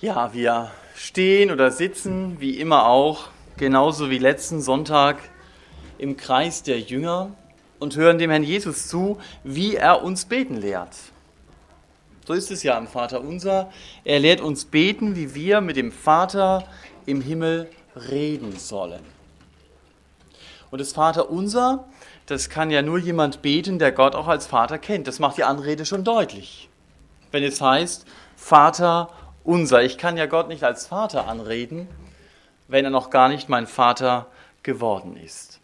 Ja, wir stehen oder sitzen, wie immer auch, genauso wie letzten Sonntag im Kreis der Jünger und hören dem Herrn Jesus zu, wie er uns beten lehrt. So ist es ja im Vater unser. Er lehrt uns beten, wie wir mit dem Vater im Himmel reden sollen. Und das Vater unser, das kann ja nur jemand beten, der Gott auch als Vater kennt. Das macht die Anrede schon deutlich. Wenn es heißt, Vater unser. Ich kann ja Gott nicht als Vater anreden, wenn er noch gar nicht mein Vater geworden ist.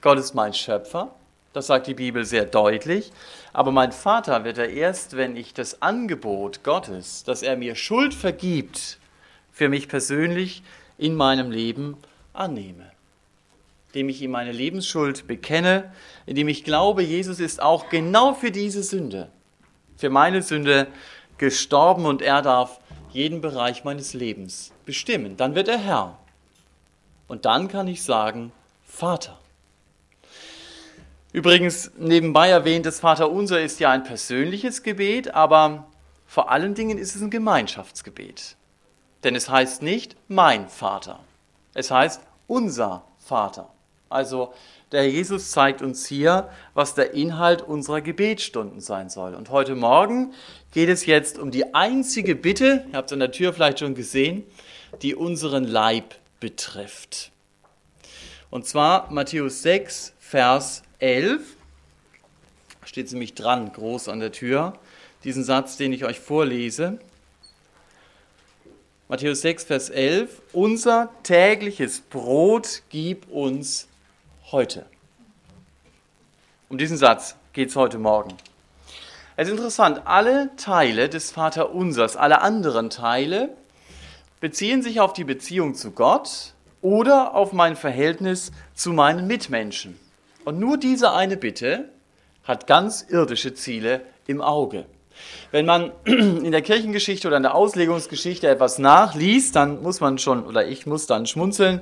Gott ist mein Schöpfer, das sagt die Bibel sehr deutlich, aber mein Vater wird er erst, wenn ich das Angebot Gottes, dass er mir Schuld vergibt, für mich persönlich in meinem Leben annehme. Indem ich ihm meine Lebensschuld bekenne, indem ich glaube, Jesus ist auch genau für diese Sünde, für meine Sünde gestorben und er darf jeden Bereich meines Lebens bestimmen. Dann wird er Herr. Und dann kann ich sagen, Vater. Übrigens, nebenbei erwähnt, das Vaterunser ist ja ein persönliches Gebet, aber vor allen Dingen ist es ein Gemeinschaftsgebet. Denn es heißt nicht mein Vater, es heißt unser Vater. Also der Herr Jesus zeigt uns hier, was der Inhalt unserer Gebetsstunden sein soll. Und heute Morgen geht es jetzt um die einzige Bitte, ihr habt es an der Tür vielleicht schon gesehen, die unseren Leib betrifft. Und zwar Matthäus 6, Vers 11. Steht nämlich dran, groß an der Tür, diesen Satz, den ich euch vorlese. Matthäus 6, Vers 11. Unser tägliches Brot gib uns heute. Um diesen Satz geht es heute Morgen. Es ist interessant, alle Teile des Vaterunsers, alle anderen Teile beziehen sich auf die Beziehung zu Gott oder auf mein Verhältnis zu meinen Mitmenschen. Und nur diese eine Bitte hat ganz irdische Ziele im Auge. Wenn man in der Kirchengeschichte oder in der Auslegungsgeschichte etwas nachliest, dann muss man schon, oder ich muss dann schmunzeln,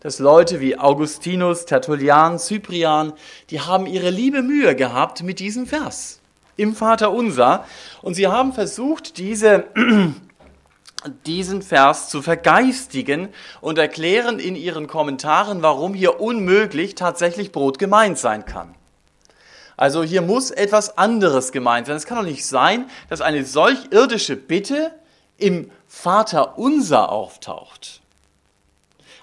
dass Leute wie Augustinus, Tertullian, Cyprian, die haben ihre liebe Mühe gehabt mit diesem Vers im Vater Unser und sie haben versucht, diese, diesen Vers zu vergeistigen und erklären in ihren Kommentaren, warum hier unmöglich tatsächlich Brot gemeint sein kann. Also hier muss etwas anderes gemeint sein. Es kann doch nicht sein, dass eine solch irdische Bitte im Vater Unser auftaucht.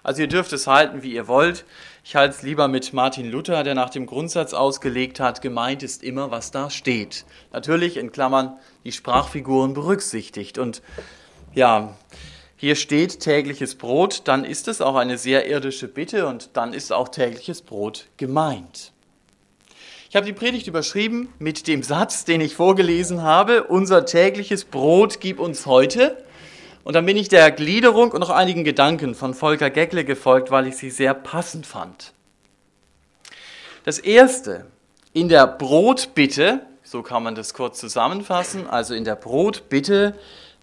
Also ihr dürft es halten, wie ihr wollt. Ich halte es lieber mit Martin Luther, der nach dem Grundsatz ausgelegt hat, gemeint ist immer, was da steht. Natürlich in Klammern die Sprachfiguren berücksichtigt. Und ja, hier steht tägliches Brot, dann ist es auch eine sehr irdische Bitte und dann ist auch tägliches Brot gemeint. Ich habe die Predigt überschrieben mit dem Satz, den ich vorgelesen habe, unser tägliches Brot gib uns heute. Und dann bin ich der Gliederung und noch einigen Gedanken von Volker Geckle gefolgt, weil ich sie sehr passend fand. Das erste, in der Brotbitte, so kann man das kurz zusammenfassen, also in der Brotbitte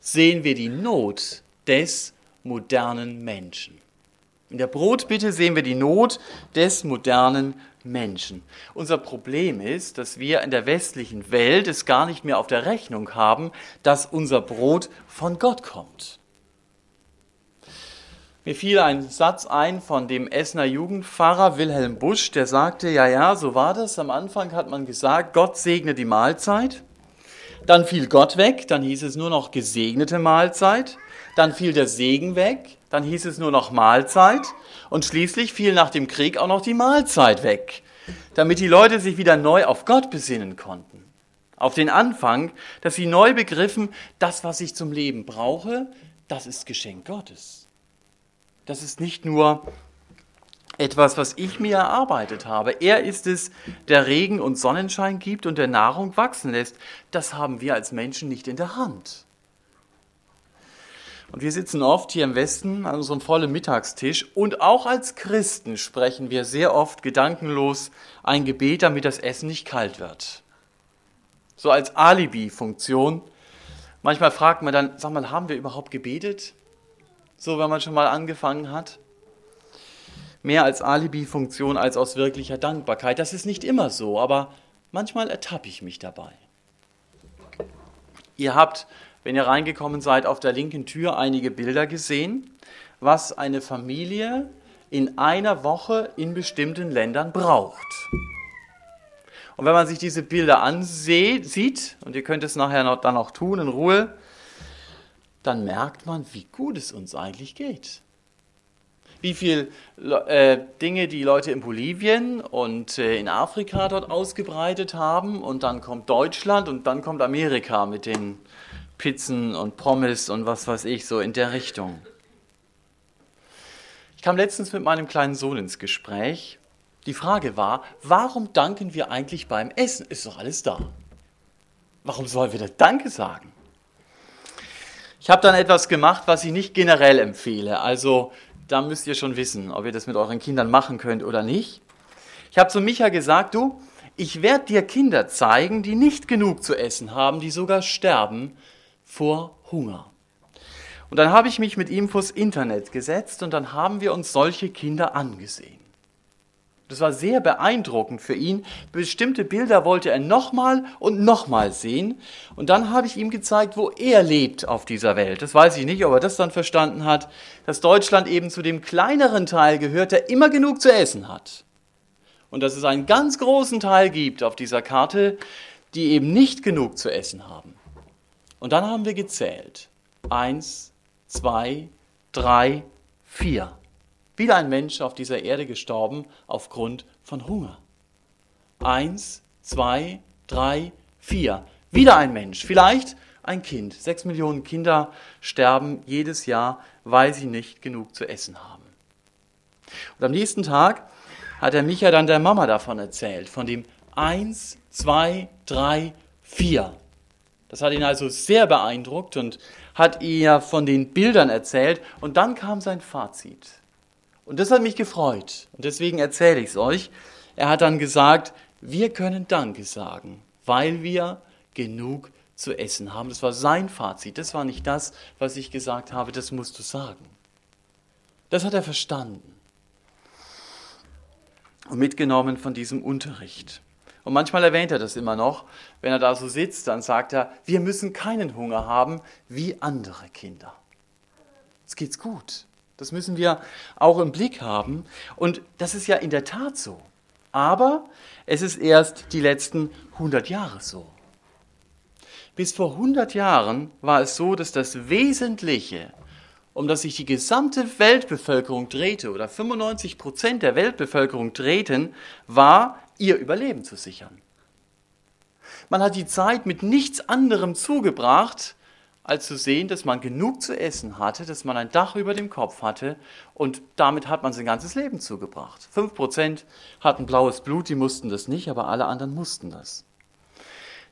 sehen wir die Not des modernen Menschen. In der Brotbitte sehen wir die Not des modernen Menschen. Unser Problem ist, dass wir in der westlichen Welt es gar nicht mehr auf der Rechnung haben, dass unser Brot von Gott kommt. Mir fiel ein Satz ein von dem Essener Jugendpfarrer Wilhelm Busch, der sagte, ja, ja, so war das. Am Anfang hat man gesagt, Gott segne die Mahlzeit. Dann fiel Gott weg, dann hieß es nur noch gesegnete Mahlzeit. Dann fiel der Segen weg, dann hieß es nur noch Mahlzeit. Und schließlich fiel nach dem Krieg auch noch die Mahlzeit weg, damit die Leute sich wieder neu auf Gott besinnen konnten. Auf den Anfang, dass sie neu begriffen, das, was ich zum Leben brauche, das ist Geschenk Gottes. Das ist nicht nur etwas, was ich mir erarbeitet habe. Er ist es, der Regen und Sonnenschein gibt und der Nahrung wachsen lässt. Das haben wir als Menschen nicht in der Hand. Und wir sitzen oft hier im Westen an unserem vollen Mittagstisch und auch als Christen sprechen wir sehr oft gedankenlos ein Gebet, damit das Essen nicht kalt wird. So als Alibi-Funktion. Manchmal fragt man dann, sag mal, haben wir überhaupt gebetet? So, wenn man schon mal angefangen hat. Mehr als Alibi-Funktion als aus wirklicher Dankbarkeit. Das ist nicht immer so, aber manchmal ertappe ich mich dabei. Ihr habt wenn ihr reingekommen seid, auf der linken Tür einige Bilder gesehen, was eine Familie in einer Woche in bestimmten Ländern braucht. Und wenn man sich diese Bilder ansieht, und ihr könnt es nachher noch, dann auch tun in Ruhe, dann merkt man, wie gut es uns eigentlich geht. Wie viele äh, Dinge die Leute in Bolivien und äh, in Afrika dort ausgebreitet haben und dann kommt Deutschland und dann kommt Amerika mit den Pizzen und Pommes und was weiß ich, so in der Richtung. Ich kam letztens mit meinem kleinen Sohn ins Gespräch. Die Frage war, warum danken wir eigentlich beim Essen? Ist doch alles da. Warum sollen wir das Danke sagen? Ich habe dann etwas gemacht, was ich nicht generell empfehle. Also da müsst ihr schon wissen, ob ihr das mit euren Kindern machen könnt oder nicht. Ich habe zu Micha gesagt, du, ich werde dir Kinder zeigen, die nicht genug zu essen haben, die sogar sterben vor Hunger. Und dann habe ich mich mit ihm vors Internet gesetzt und dann haben wir uns solche Kinder angesehen. Das war sehr beeindruckend für ihn. Bestimmte Bilder wollte er nochmal und nochmal sehen. Und dann habe ich ihm gezeigt, wo er lebt auf dieser Welt. Das weiß ich nicht, ob er das dann verstanden hat, dass Deutschland eben zu dem kleineren Teil gehört, der immer genug zu essen hat. Und dass es einen ganz großen Teil gibt auf dieser Karte, die eben nicht genug zu essen haben. Und dann haben wir gezählt. Eins, zwei, drei, vier wieder ein Mensch auf dieser Erde gestorben aufgrund von Hunger. Eins, zwei, drei, vier. Wieder ein Mensch, vielleicht ein Kind. Sechs Millionen Kinder sterben jedes Jahr, weil sie nicht genug zu essen haben. Und am nächsten Tag hat der Micha dann der Mama davon erzählt, von dem eins, zwei, drei, vier. Das hat ihn also sehr beeindruckt und hat ihr von den Bildern erzählt. Und dann kam sein Fazit. Und das hat mich gefreut. Und deswegen erzähle ich es euch. Er hat dann gesagt, wir können Danke sagen, weil wir genug zu essen haben. Das war sein Fazit. Das war nicht das, was ich gesagt habe, das musst du sagen. Das hat er verstanden und mitgenommen von diesem Unterricht. Und manchmal erwähnt er das immer noch, wenn er da so sitzt, dann sagt er, wir müssen keinen Hunger haben wie andere Kinder. Es geht's gut. Das müssen wir auch im Blick haben. Und das ist ja in der Tat so. Aber es ist erst die letzten 100 Jahre so. Bis vor 100 Jahren war es so, dass das Wesentliche, um das sich die gesamte Weltbevölkerung drehte, oder 95 Prozent der Weltbevölkerung drehten, war, ihr Überleben zu sichern. Man hat die Zeit mit nichts anderem zugebracht, als zu sehen, dass man genug zu essen hatte, dass man ein Dach über dem Kopf hatte und damit hat man sein ganzes Leben zugebracht. Fünf Prozent hatten blaues Blut, die mussten das nicht, aber alle anderen mussten das.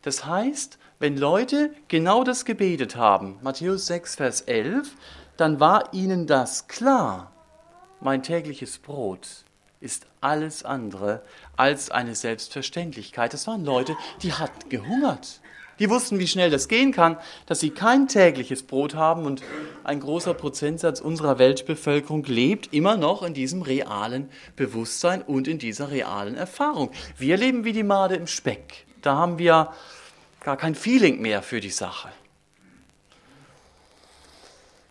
Das heißt, wenn Leute genau das gebetet haben, Matthäus 6, Vers 11, dann war ihnen das klar. Mein tägliches Brot ist alles andere als eine Selbstverständlichkeit. Das waren Leute, die hatten gehungert. Die wussten, wie schnell das gehen kann, dass sie kein tägliches Brot haben und ein großer Prozentsatz unserer Weltbevölkerung lebt immer noch in diesem realen Bewusstsein und in dieser realen Erfahrung. Wir leben wie die Made im Speck. Da haben wir gar kein Feeling mehr für die Sache.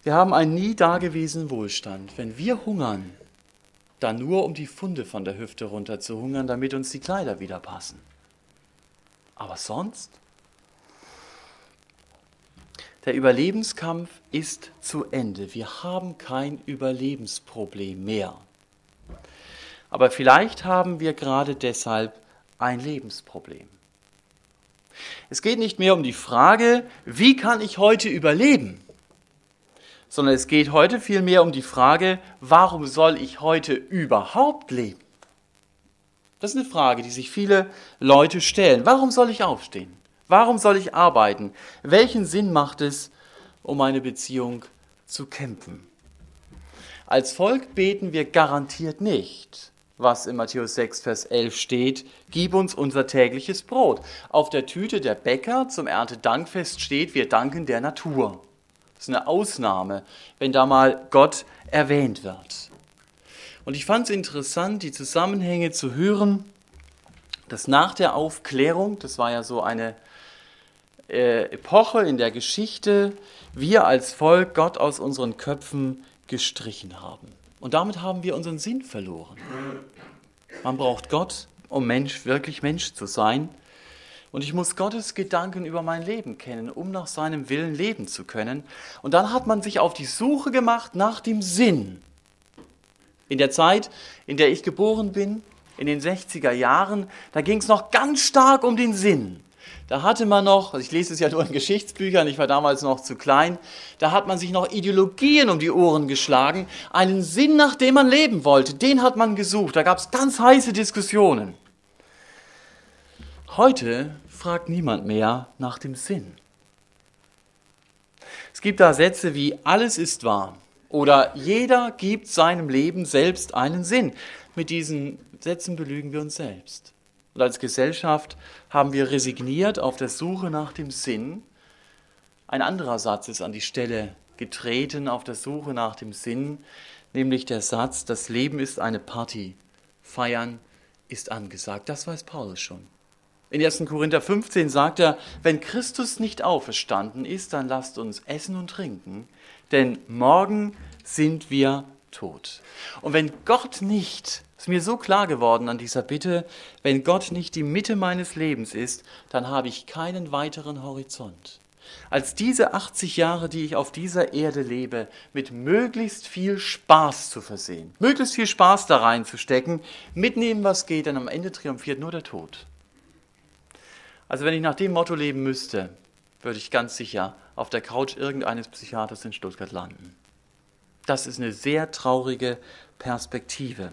Wir haben einen nie dagewesenen Wohlstand. Wenn wir hungern, dann nur um die Funde von der Hüfte runter zu hungern, damit uns die Kleider wieder passen. Aber sonst der Überlebenskampf ist zu Ende. Wir haben kein Überlebensproblem mehr. Aber vielleicht haben wir gerade deshalb ein Lebensproblem. Es geht nicht mehr um die Frage, wie kann ich heute überleben, sondern es geht heute vielmehr um die Frage, warum soll ich heute überhaupt leben? Das ist eine Frage, die sich viele Leute stellen. Warum soll ich aufstehen? Warum soll ich arbeiten? Welchen Sinn macht es, um eine Beziehung zu kämpfen? Als Volk beten wir garantiert nicht, was in Matthäus 6, Vers 11 steht, gib uns unser tägliches Brot. Auf der Tüte der Bäcker zum Erntedankfest steht, wir danken der Natur. Das ist eine Ausnahme, wenn da mal Gott erwähnt wird. Und ich fand es interessant, die Zusammenhänge zu hören, dass nach der Aufklärung, das war ja so eine äh, Epoche in der Geschichte wir als Volk Gott aus unseren Köpfen gestrichen haben. Und damit haben wir unseren Sinn verloren. Man braucht Gott, um Mensch, wirklich Mensch zu sein. Und ich muss Gottes Gedanken über mein Leben kennen, um nach seinem Willen leben zu können. Und dann hat man sich auf die Suche gemacht nach dem Sinn. In der Zeit, in der ich geboren bin, in den 60er Jahren, da ging es noch ganz stark um den Sinn. Da hatte man noch, also ich lese es ja nur in Geschichtsbüchern, ich war damals noch zu klein, da hat man sich noch Ideologien um die Ohren geschlagen, einen Sinn, nach dem man leben wollte, den hat man gesucht. Da gab es ganz heiße Diskussionen. Heute fragt niemand mehr nach dem Sinn. Es gibt da Sätze wie alles ist wahr oder jeder gibt seinem Leben selbst einen Sinn. Mit diesen Sätzen belügen wir uns selbst. Und als Gesellschaft haben wir resigniert auf der Suche nach dem Sinn. Ein anderer Satz ist an die Stelle getreten auf der Suche nach dem Sinn, nämlich der Satz, das Leben ist eine Party, feiern ist angesagt. Das weiß Paulus schon. In 1. Korinther 15 sagt er, wenn Christus nicht auferstanden ist, dann lasst uns essen und trinken, denn morgen sind wir tot. Und wenn Gott nicht ist mir so klar geworden an dieser Bitte, wenn Gott nicht die Mitte meines Lebens ist, dann habe ich keinen weiteren Horizont. Als diese 80 Jahre, die ich auf dieser Erde lebe, mit möglichst viel Spaß zu versehen, möglichst viel Spaß da reinzustecken, mitnehmen, was geht, denn am Ende triumphiert nur der Tod. Also wenn ich nach dem Motto leben müsste, würde ich ganz sicher auf der Couch irgendeines Psychiaters in Stuttgart landen. Das ist eine sehr traurige Perspektive.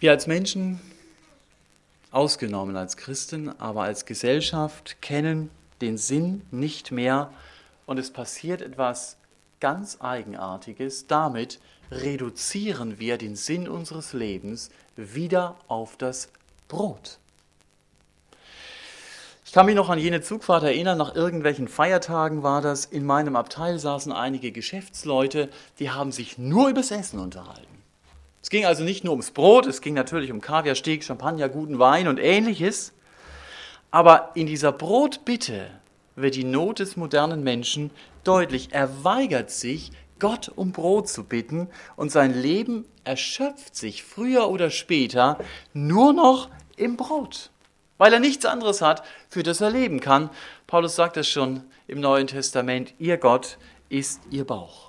Wir als Menschen, ausgenommen als Christen, aber als Gesellschaft, kennen den Sinn nicht mehr und es passiert etwas ganz Eigenartiges. Damit reduzieren wir den Sinn unseres Lebens wieder auf das Brot. Ich kann mich noch an jene Zugfahrt erinnern, nach irgendwelchen Feiertagen war das. In meinem Abteil saßen einige Geschäftsleute, die haben sich nur übers Essen unterhalten. Es ging also nicht nur ums Brot, es ging natürlich um Kaviar, Steak, Champagner, guten Wein und ähnliches. Aber in dieser Brotbitte wird die Not des modernen Menschen deutlich. Er weigert sich, Gott um Brot zu bitten und sein Leben erschöpft sich früher oder später nur noch im Brot, weil er nichts anderes hat, für das er leben kann. Paulus sagt es schon im Neuen Testament, ihr Gott ist ihr Bauch.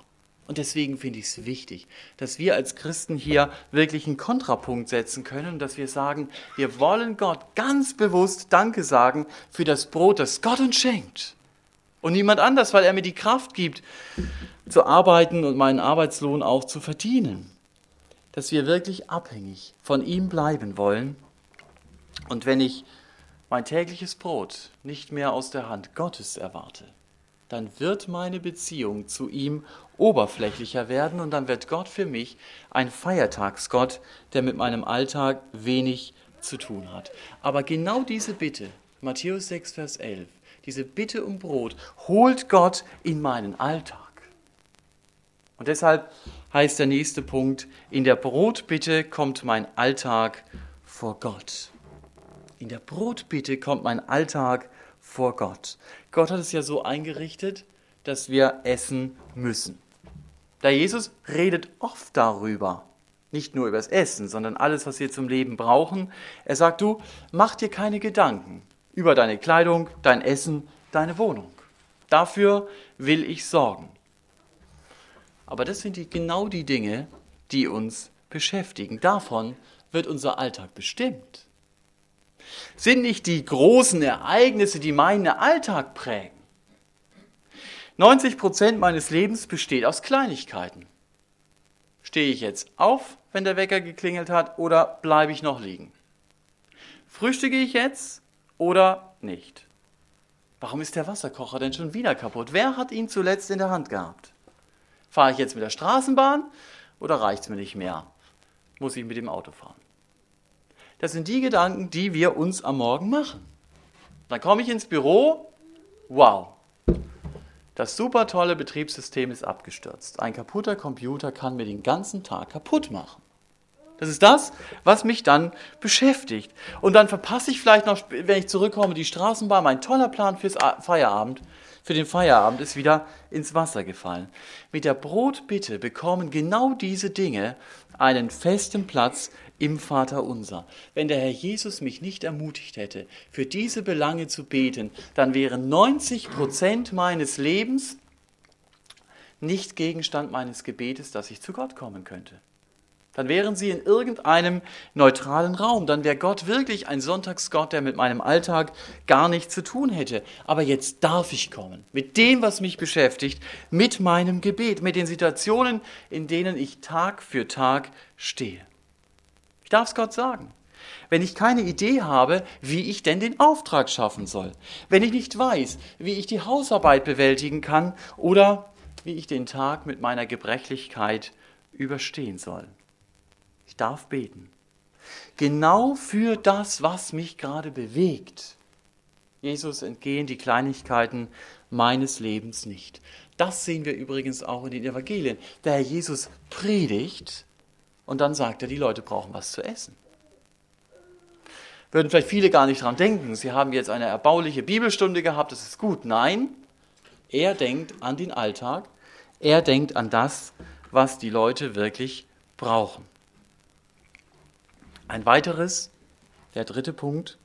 Und deswegen finde ich es wichtig, dass wir als Christen hier wirklich einen Kontrapunkt setzen können, dass wir sagen, wir wollen Gott ganz bewusst Danke sagen für das Brot, das Gott uns schenkt. Und niemand anders, weil er mir die Kraft gibt, zu arbeiten und meinen Arbeitslohn auch zu verdienen. Dass wir wirklich abhängig von ihm bleiben wollen. Und wenn ich mein tägliches Brot nicht mehr aus der Hand Gottes erwarte, dann wird meine Beziehung zu ihm oberflächlicher werden und dann wird Gott für mich ein Feiertagsgott, der mit meinem Alltag wenig zu tun hat. Aber genau diese Bitte, Matthäus 6, Vers 11, diese Bitte um Brot, holt Gott in meinen Alltag. Und deshalb heißt der nächste Punkt, in der Brotbitte kommt mein Alltag vor Gott. In der Brotbitte kommt mein Alltag vor Gott. Gott hat es ja so eingerichtet, dass wir essen müssen. Da Jesus redet oft darüber, nicht nur über das Essen, sondern alles, was wir zum Leben brauchen. Er sagt, du, mach dir keine Gedanken über deine Kleidung, dein Essen, deine Wohnung. Dafür will ich sorgen. Aber das sind die, genau die Dinge, die uns beschäftigen. Davon wird unser Alltag bestimmt. Sind nicht die großen Ereignisse, die meinen Alltag prägen. 90 Prozent meines Lebens besteht aus Kleinigkeiten. Stehe ich jetzt auf, wenn der Wecker geklingelt hat, oder bleibe ich noch liegen? Frühstücke ich jetzt oder nicht? Warum ist der Wasserkocher denn schon wieder kaputt? Wer hat ihn zuletzt in der Hand gehabt? Fahre ich jetzt mit der Straßenbahn oder reicht es mir nicht mehr? Muss ich mit dem Auto fahren? Das sind die Gedanken, die wir uns am Morgen machen. Dann komme ich ins Büro, wow, das super tolle Betriebssystem ist abgestürzt. Ein kaputter Computer kann mir den ganzen Tag kaputt machen. Das ist das, was mich dann beschäftigt. Und dann verpasse ich vielleicht noch, wenn ich zurückkomme, die Straßenbahn. Mein toller Plan fürs Feierabend, für den Feierabend ist wieder ins Wasser gefallen. Mit der Brotbitte bekommen genau diese Dinge einen festen Platz im Vater unser. Wenn der Herr Jesus mich nicht ermutigt hätte, für diese Belange zu beten, dann wären 90 Prozent meines Lebens nicht Gegenstand meines Gebetes, dass ich zu Gott kommen könnte. Dann wären sie in irgendeinem neutralen Raum. Dann wäre Gott wirklich ein Sonntagsgott, der mit meinem Alltag gar nichts zu tun hätte. Aber jetzt darf ich kommen. Mit dem, was mich beschäftigt, mit meinem Gebet, mit den Situationen, in denen ich Tag für Tag stehe. Ich darf es Gott sagen. Wenn ich keine Idee habe, wie ich denn den Auftrag schaffen soll. Wenn ich nicht weiß, wie ich die Hausarbeit bewältigen kann oder wie ich den Tag mit meiner Gebrechlichkeit überstehen soll. Ich darf beten. Genau für das, was mich gerade bewegt. Jesus entgehen die Kleinigkeiten meines Lebens nicht. Das sehen wir übrigens auch in den Evangelien. Der Herr Jesus predigt und dann sagt er, die Leute brauchen was zu essen. Würden vielleicht viele gar nicht dran denken, sie haben jetzt eine erbauliche Bibelstunde gehabt, das ist gut. Nein, er denkt an den Alltag, er denkt an das, was die Leute wirklich brauchen. Ein weiteres, der dritte Punkt.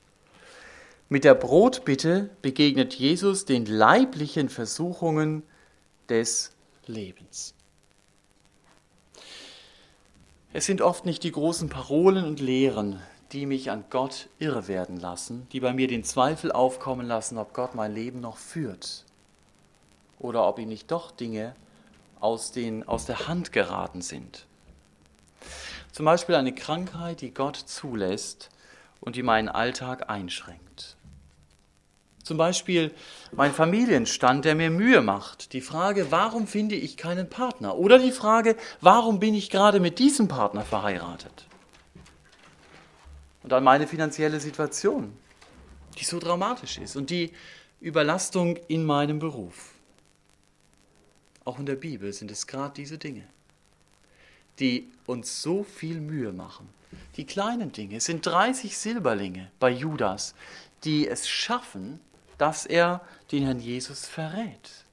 Mit der Brotbitte begegnet Jesus den leiblichen Versuchungen des Lebens. Es sind oft nicht die großen Parolen und Lehren, die mich an Gott irre werden lassen, die bei mir den Zweifel aufkommen lassen, ob Gott mein Leben noch führt oder ob ihm nicht doch Dinge aus, den, aus der Hand geraten sind. Zum Beispiel eine Krankheit, die Gott zulässt und die meinen Alltag einschränkt. Zum Beispiel mein Familienstand, der mir Mühe macht. Die Frage, warum finde ich keinen Partner? Oder die Frage, warum bin ich gerade mit diesem Partner verheiratet? Und dann meine finanzielle Situation, die so dramatisch ist und die Überlastung in meinem Beruf. Auch in der Bibel sind es gerade diese Dinge, die uns so viel Mühe machen. Die kleinen Dinge sind 30 Silberlinge bei Judas, die es schaffen, dass er den Herrn Jesus verrät.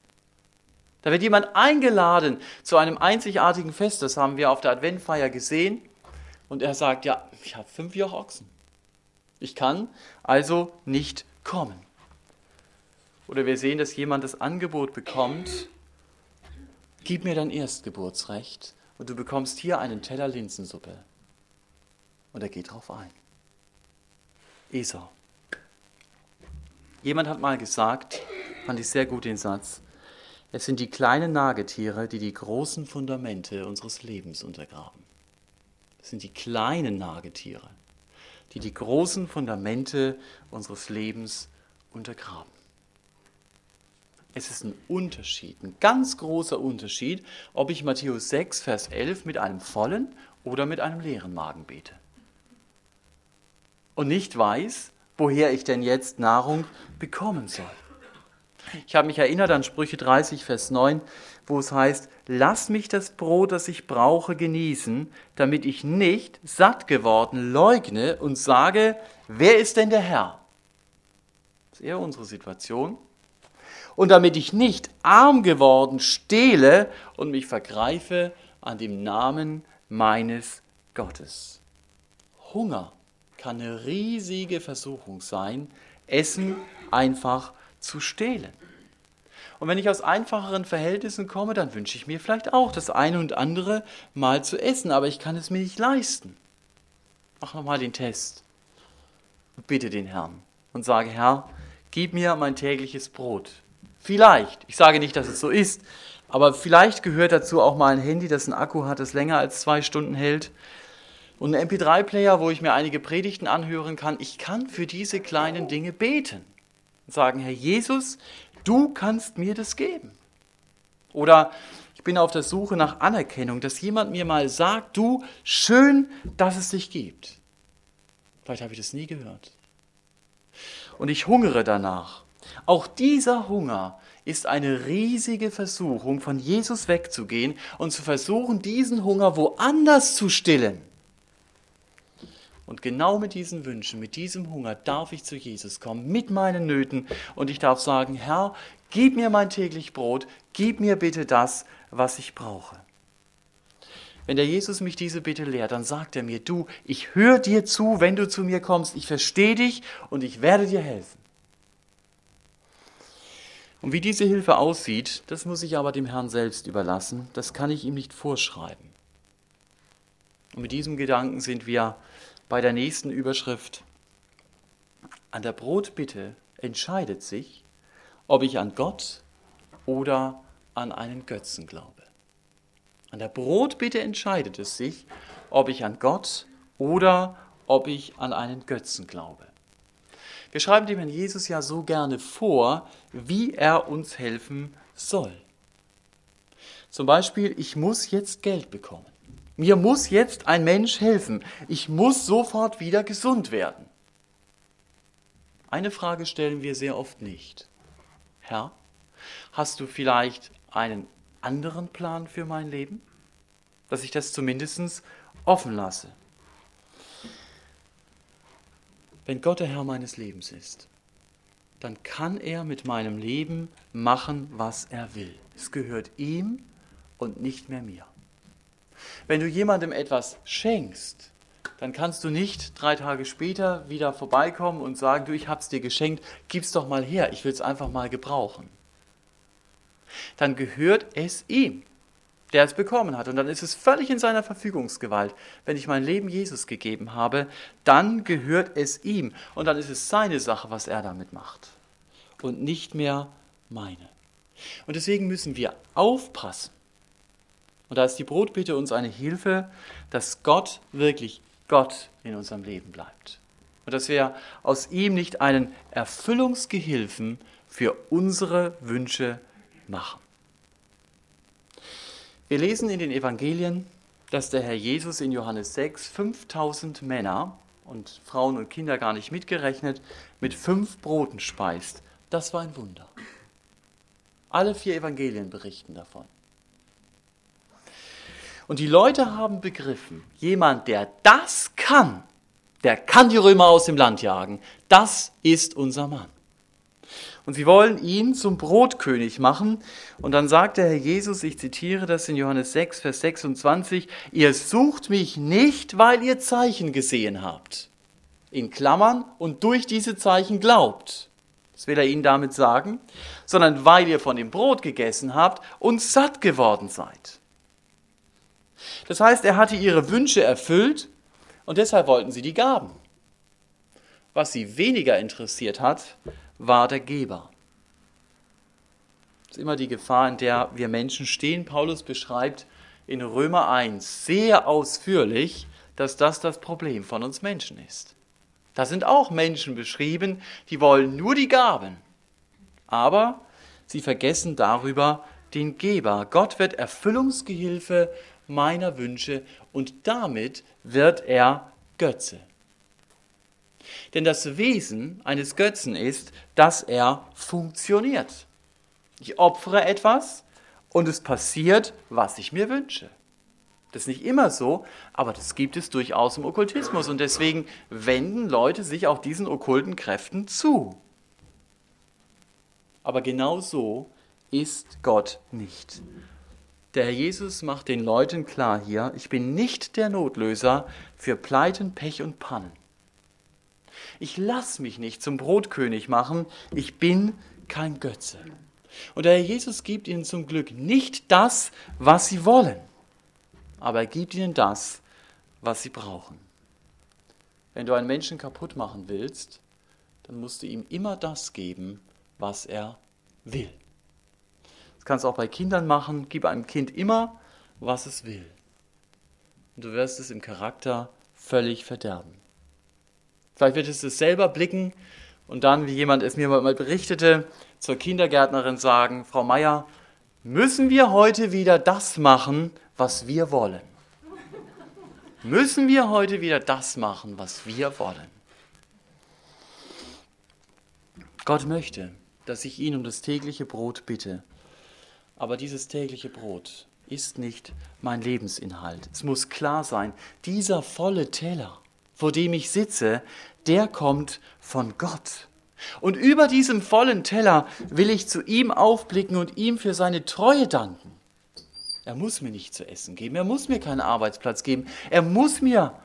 Da wird jemand eingeladen zu einem einzigartigen Fest, das haben wir auf der Adventfeier gesehen, und er sagt, ja, ich habe fünf Joch Ochsen. Ich kann also nicht kommen. Oder wir sehen, dass jemand das Angebot bekommt, gib mir dein Erstgeburtsrecht und du bekommst hier einen Teller Linsensuppe. Und er geht drauf ein. Esau. Jemand hat mal gesagt, fand ich sehr gut den Satz, es sind die kleinen Nagetiere, die die großen Fundamente unseres Lebens untergraben. Es sind die kleinen Nagetiere, die die großen Fundamente unseres Lebens untergraben. Es ist ein Unterschied, ein ganz großer Unterschied, ob ich Matthäus 6, Vers 11 mit einem vollen oder mit einem leeren Magen bete. Und nicht weiß, woher ich denn jetzt Nahrung bekommen soll. Ich habe mich erinnert an Sprüche 30, Vers 9, wo es heißt, lass mich das Brot, das ich brauche, genießen, damit ich nicht satt geworden leugne und sage, wer ist denn der Herr? Das ist eher unsere Situation und damit ich nicht arm geworden stehle und mich vergreife an dem Namen meines Gottes. Hunger kann eine riesige Versuchung sein, Essen einfach zu stehlen. Und wenn ich aus einfacheren Verhältnissen komme, dann wünsche ich mir vielleicht auch das eine und andere mal zu essen, aber ich kann es mir nicht leisten. Mach nochmal den Test. Bitte den Herrn und sage, Herr, gib mir mein tägliches Brot. Vielleicht, ich sage nicht, dass es so ist, aber vielleicht gehört dazu auch mal ein Handy, das einen Akku hat, das länger als zwei Stunden hält. Und ein MP3-Player, wo ich mir einige Predigten anhören kann. Ich kann für diese kleinen Dinge beten und sagen, Herr Jesus, du kannst mir das geben. Oder ich bin auf der Suche nach Anerkennung, dass jemand mir mal sagt, du, schön, dass es dich gibt. Vielleicht habe ich das nie gehört. Und ich hungere danach. Auch dieser Hunger ist eine riesige Versuchung, von Jesus wegzugehen und zu versuchen, diesen Hunger woanders zu stillen. Und genau mit diesen Wünschen, mit diesem Hunger darf ich zu Jesus kommen, mit meinen Nöten. Und ich darf sagen, Herr, gib mir mein täglich Brot, gib mir bitte das, was ich brauche. Wenn der Jesus mich diese Bitte lehrt, dann sagt er mir, du, ich höre dir zu, wenn du zu mir kommst, ich verstehe dich und ich werde dir helfen. Und wie diese Hilfe aussieht, das muss ich aber dem Herrn selbst überlassen, das kann ich ihm nicht vorschreiben. Und mit diesem Gedanken sind wir bei der nächsten Überschrift. An der Brotbitte entscheidet sich, ob ich an Gott oder an einen Götzen glaube. An der Brotbitte entscheidet es sich, ob ich an Gott oder ob ich an einen Götzen glaube. Wir schreiben dem Herrn Jesus ja so gerne vor, wie er uns helfen soll. Zum Beispiel, ich muss jetzt Geld bekommen. Mir muss jetzt ein Mensch helfen. Ich muss sofort wieder gesund werden. Eine Frage stellen wir sehr oft nicht. Herr, hast du vielleicht einen anderen Plan für mein Leben? Dass ich das zumindest offen lasse. Wenn Gott der Herr meines Lebens ist, dann kann er mit meinem Leben machen, was er will. Es gehört ihm und nicht mehr mir. Wenn du jemandem etwas schenkst, dann kannst du nicht drei Tage später wieder vorbeikommen und sagen, du, ich hab's dir geschenkt, gib's doch mal her, ich will es einfach mal gebrauchen. Dann gehört es ihm der es bekommen hat. Und dann ist es völlig in seiner Verfügungsgewalt. Wenn ich mein Leben Jesus gegeben habe, dann gehört es ihm. Und dann ist es seine Sache, was er damit macht. Und nicht mehr meine. Und deswegen müssen wir aufpassen. Und da ist die Brotbitte uns eine Hilfe, dass Gott wirklich Gott in unserem Leben bleibt. Und dass wir aus ihm nicht einen Erfüllungsgehilfen für unsere Wünsche machen. Wir lesen in den Evangelien, dass der Herr Jesus in Johannes 6 5000 Männer und Frauen und Kinder gar nicht mitgerechnet mit fünf Broten speist. Das war ein Wunder. Alle vier Evangelien berichten davon. Und die Leute haben begriffen, jemand, der das kann, der kann die Römer aus dem Land jagen. Das ist unser Mann. Und sie wollen ihn zum Brotkönig machen. Und dann sagt der Herr Jesus, ich zitiere das in Johannes 6, Vers 26, ihr sucht mich nicht, weil ihr Zeichen gesehen habt. In Klammern und durch diese Zeichen glaubt. Das will er ihnen damit sagen, sondern weil ihr von dem Brot gegessen habt und satt geworden seid. Das heißt, er hatte ihre Wünsche erfüllt und deshalb wollten sie die Gaben. Was sie weniger interessiert hat, war der Geber. Das ist immer die Gefahr, in der wir Menschen stehen. Paulus beschreibt in Römer 1 sehr ausführlich, dass das das Problem von uns Menschen ist. Da sind auch Menschen beschrieben, die wollen nur die Gaben, aber sie vergessen darüber den Geber. Gott wird Erfüllungsgehilfe meiner Wünsche und damit wird er Götze. Denn das Wesen eines Götzen ist, dass er funktioniert. Ich opfere etwas und es passiert, was ich mir wünsche. Das ist nicht immer so, aber das gibt es durchaus im Okkultismus und deswegen wenden Leute sich auch diesen okkulten Kräften zu. Aber genau so ist Gott nicht. Der Herr Jesus macht den Leuten klar hier, ich bin nicht der Notlöser für Pleiten, Pech und Pannen. Ich lasse mich nicht zum Brotkönig machen. Ich bin kein Götze. Und der Herr Jesus gibt ihnen zum Glück nicht das, was sie wollen, aber er gibt ihnen das, was sie brauchen. Wenn du einen Menschen kaputt machen willst, dann musst du ihm immer das geben, was er will. Das kannst du auch bei Kindern machen. Gib einem Kind immer, was es will. Und du wirst es im Charakter völlig verderben. Vielleicht wird es selber blicken und dann, wie jemand es mir mal berichtete, zur Kindergärtnerin sagen, Frau Meier, müssen wir heute wieder das machen, was wir wollen? Müssen wir heute wieder das machen, was wir wollen? Gott möchte, dass ich ihn um das tägliche Brot bitte. Aber dieses tägliche Brot ist nicht mein Lebensinhalt. Es muss klar sein, dieser volle Teller, vor dem ich sitze, der kommt von Gott. Und über diesem vollen Teller will ich zu ihm aufblicken und ihm für seine Treue danken. Er muss mir nicht zu essen geben, er muss mir keinen Arbeitsplatz geben, er muss mir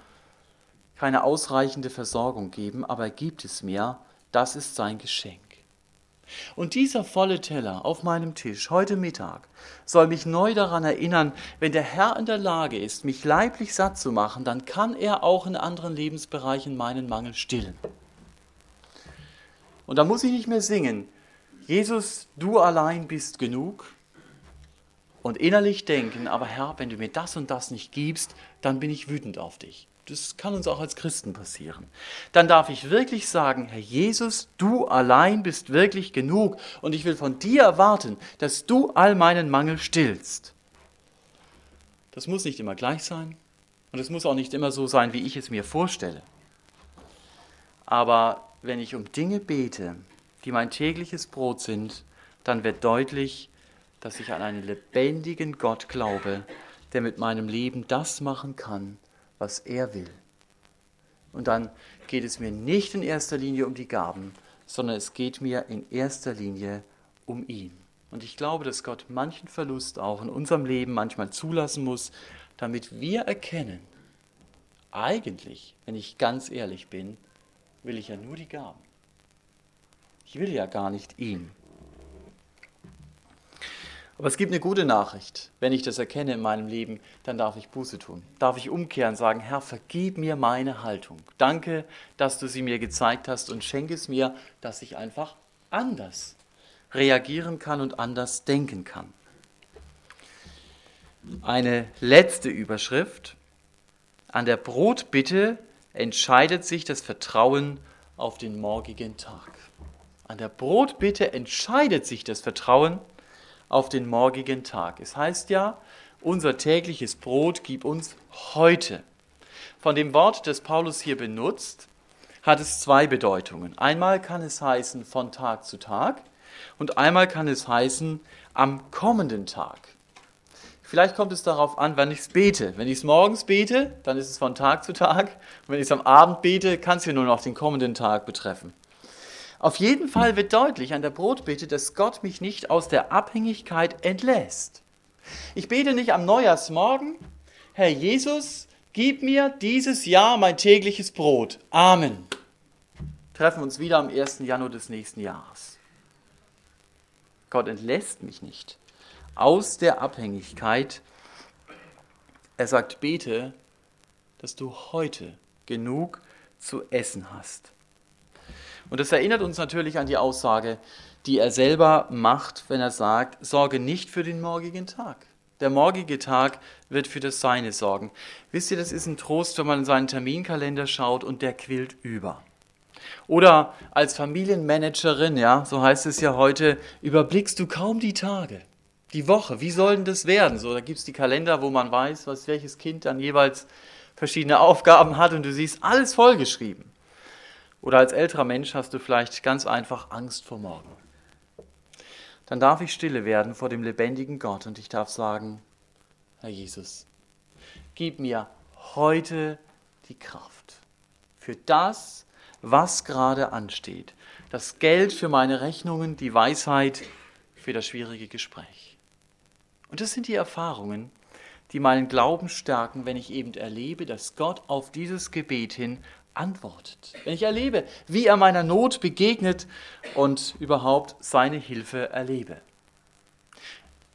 keine ausreichende Versorgung geben, aber er gibt es mir, das ist sein Geschenk. Und dieser volle Teller auf meinem Tisch heute Mittag soll mich neu daran erinnern, wenn der Herr in der Lage ist, mich leiblich satt zu machen, dann kann er auch in anderen Lebensbereichen meinen Mangel stillen. Und da muss ich nicht mehr singen, Jesus, du allein bist genug. Und innerlich denken, aber Herr, wenn du mir das und das nicht gibst, dann bin ich wütend auf dich. Das kann uns auch als Christen passieren. Dann darf ich wirklich sagen, Herr Jesus, du allein bist wirklich genug und ich will von dir erwarten, dass du all meinen Mangel stillst. Das muss nicht immer gleich sein und es muss auch nicht immer so sein, wie ich es mir vorstelle. Aber wenn ich um Dinge bete, die mein tägliches Brot sind, dann wird deutlich, dass ich an einen lebendigen Gott glaube, der mit meinem Leben das machen kann, was er will. Und dann geht es mir nicht in erster Linie um die Gaben, sondern es geht mir in erster Linie um ihn. Und ich glaube, dass Gott manchen Verlust auch in unserem Leben manchmal zulassen muss, damit wir erkennen, eigentlich, wenn ich ganz ehrlich bin, will ich ja nur die Gaben. Ich will ja gar nicht ihn. Aber es gibt eine gute Nachricht. Wenn ich das erkenne in meinem Leben, dann darf ich Buße tun. Darf ich umkehren und sagen, Herr, vergib mir meine Haltung. Danke, dass du sie mir gezeigt hast und schenke es mir, dass ich einfach anders reagieren kann und anders denken kann. Eine letzte Überschrift. An der Brotbitte entscheidet sich das Vertrauen auf den morgigen Tag. An der Brotbitte entscheidet sich das Vertrauen auf auf den morgigen Tag. Es heißt ja, unser tägliches Brot gib uns heute. Von dem Wort, das Paulus hier benutzt, hat es zwei Bedeutungen. Einmal kann es heißen von Tag zu Tag und einmal kann es heißen am kommenden Tag. Vielleicht kommt es darauf an, wann ich es bete. Wenn ich es morgens bete, dann ist es von Tag zu Tag. Und wenn ich es am Abend bete, kann es ja nur noch den kommenden Tag betreffen. Auf jeden Fall wird deutlich an der Brotbitte, dass Gott mich nicht aus der Abhängigkeit entlässt. Ich bete nicht am Neujahrsmorgen, Herr Jesus, gib mir dieses Jahr mein tägliches Brot. Amen. Treffen uns wieder am 1. Januar des nächsten Jahres. Gott entlässt mich nicht aus der Abhängigkeit. Er sagt, bete, dass du heute genug zu essen hast. Und das erinnert uns natürlich an die Aussage, die er selber macht, wenn er sagt, sorge nicht für den morgigen Tag. Der morgige Tag wird für das Seine sorgen. Wisst ihr, das ist ein Trost, wenn man in seinen Terminkalender schaut und der quillt über. Oder als Familienmanagerin, ja, so heißt es ja heute, überblickst du kaum die Tage, die Woche. Wie soll denn das werden? So, da gibt es die Kalender, wo man weiß, was welches Kind dann jeweils verschiedene Aufgaben hat und du siehst alles vollgeschrieben. Oder als älterer Mensch hast du vielleicht ganz einfach Angst vor morgen. Dann darf ich stille werden vor dem lebendigen Gott und ich darf sagen, Herr Jesus, gib mir heute die Kraft für das, was gerade ansteht. Das Geld für meine Rechnungen, die Weisheit für das schwierige Gespräch. Und das sind die Erfahrungen, die meinen Glauben stärken, wenn ich eben erlebe, dass Gott auf dieses Gebet hin antwortet. Wenn ich erlebe, wie er meiner Not begegnet und überhaupt seine Hilfe erlebe.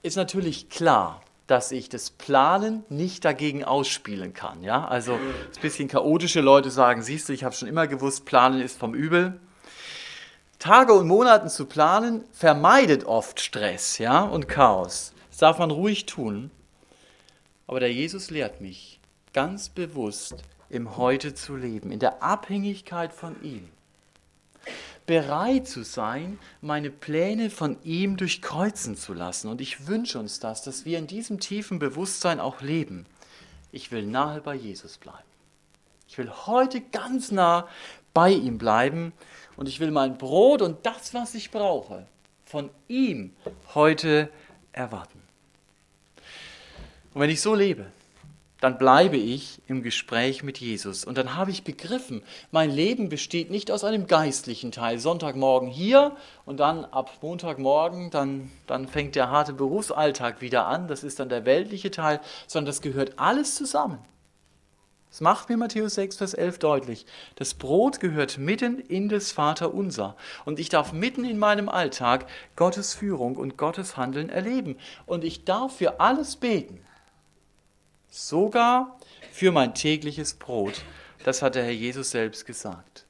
Ist natürlich klar, dass ich das Planen nicht dagegen ausspielen kann. Ja? Also ein bisschen chaotische Leute sagen, siehst du, ich habe schon immer gewusst, Planen ist vom Übel. Tage und Monaten zu planen vermeidet oft Stress ja, und Chaos. Das darf man ruhig tun. Aber der Jesus lehrt mich ganz bewusst, im Heute zu leben, in der Abhängigkeit von ihm. Bereit zu sein, meine Pläne von ihm durchkreuzen zu lassen. Und ich wünsche uns das, dass wir in diesem tiefen Bewusstsein auch leben. Ich will nahe bei Jesus bleiben. Ich will heute ganz nah bei ihm bleiben und ich will mein Brot und das, was ich brauche, von ihm heute erwarten. Und wenn ich so lebe, dann bleibe ich im Gespräch mit Jesus. Und dann habe ich begriffen, mein Leben besteht nicht aus einem geistlichen Teil. Sonntagmorgen hier und dann ab Montagmorgen, dann, dann fängt der harte Berufsalltag wieder an. Das ist dann der weltliche Teil, sondern das gehört alles zusammen. Das macht mir Matthäus 6, Vers 11 deutlich. Das Brot gehört mitten in das Vaterunser. Und ich darf mitten in meinem Alltag Gottes Führung und Gottes Handeln erleben. Und ich darf für alles beten sogar für mein tägliches Brot. Das hat der Herr Jesus selbst gesagt.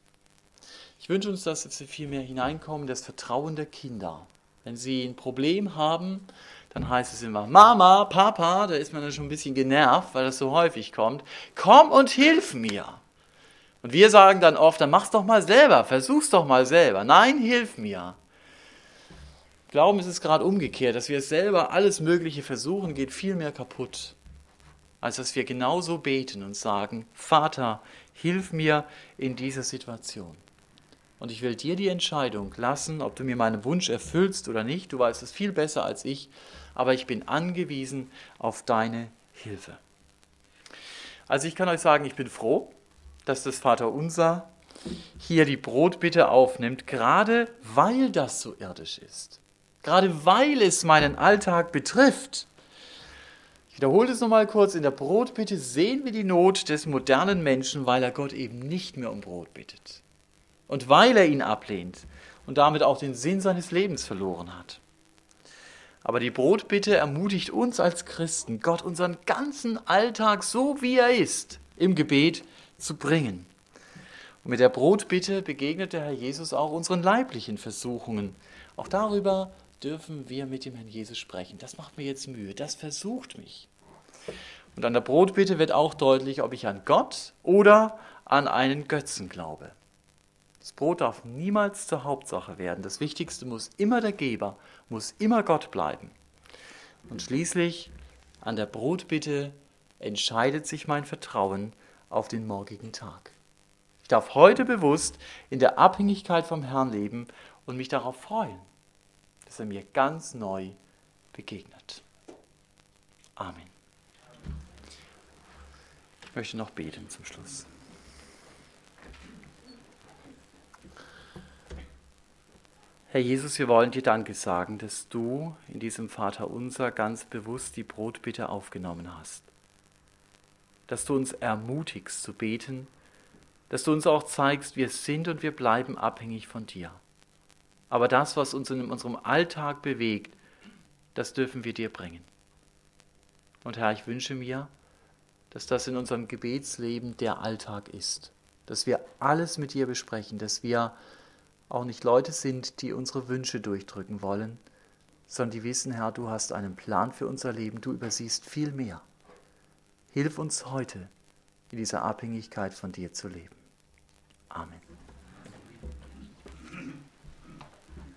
Ich wünsche uns, dass wir viel mehr hineinkommen, das Vertrauen der Kinder. Wenn sie ein Problem haben, dann heißt es immer, Mama, Papa, da ist man dann schon ein bisschen genervt, weil das so häufig kommt, komm und hilf mir. Und wir sagen dann oft, dann mach's doch mal selber, versuch's doch mal selber. Nein, hilf mir. Glauben ist es gerade umgekehrt, dass wir selber alles Mögliche versuchen, geht viel mehr kaputt als dass wir genauso beten und sagen, Vater, hilf mir in dieser Situation. Und ich will dir die Entscheidung lassen, ob du mir meinen Wunsch erfüllst oder nicht. Du weißt es viel besser als ich, aber ich bin angewiesen auf deine Hilfe. Also ich kann euch sagen, ich bin froh, dass das Vaterunser hier die Brotbitte aufnimmt, gerade weil das so irdisch ist. Gerade weil es meinen Alltag betrifft. Ich wiederhole es nochmal kurz. In der Brotbitte sehen wir die Not des modernen Menschen, weil er Gott eben nicht mehr um Brot bittet. Und weil er ihn ablehnt und damit auch den Sinn seines Lebens verloren hat. Aber die Brotbitte ermutigt uns als Christen, Gott unseren ganzen Alltag so wie er ist im Gebet zu bringen. Und mit der Brotbitte begegnet der Herr Jesus auch unseren leiblichen Versuchungen. Auch darüber dürfen wir mit dem Herrn Jesus sprechen. Das macht mir jetzt Mühe, das versucht mich. Und an der Brotbitte wird auch deutlich, ob ich an Gott oder an einen Götzen glaube. Das Brot darf niemals zur Hauptsache werden. Das Wichtigste muss immer der Geber, muss immer Gott bleiben. Und schließlich an der Brotbitte entscheidet sich mein Vertrauen auf den morgigen Tag. Ich darf heute bewusst in der Abhängigkeit vom Herrn leben und mich darauf freuen dass er mir ganz neu begegnet. Amen. Ich möchte noch beten zum Schluss. Herr Jesus, wir wollen dir Danke sagen, dass du in diesem Vater unser ganz bewusst die Brotbitte aufgenommen hast. Dass du uns ermutigst zu beten, dass du uns auch zeigst, wir sind und wir bleiben abhängig von dir. Aber das, was uns in unserem Alltag bewegt, das dürfen wir dir bringen. Und Herr, ich wünsche mir, dass das in unserem Gebetsleben der Alltag ist, dass wir alles mit dir besprechen, dass wir auch nicht Leute sind, die unsere Wünsche durchdrücken wollen, sondern die wissen, Herr, du hast einen Plan für unser Leben, du übersiehst viel mehr. Hilf uns heute, in dieser Abhängigkeit von dir zu leben. Amen.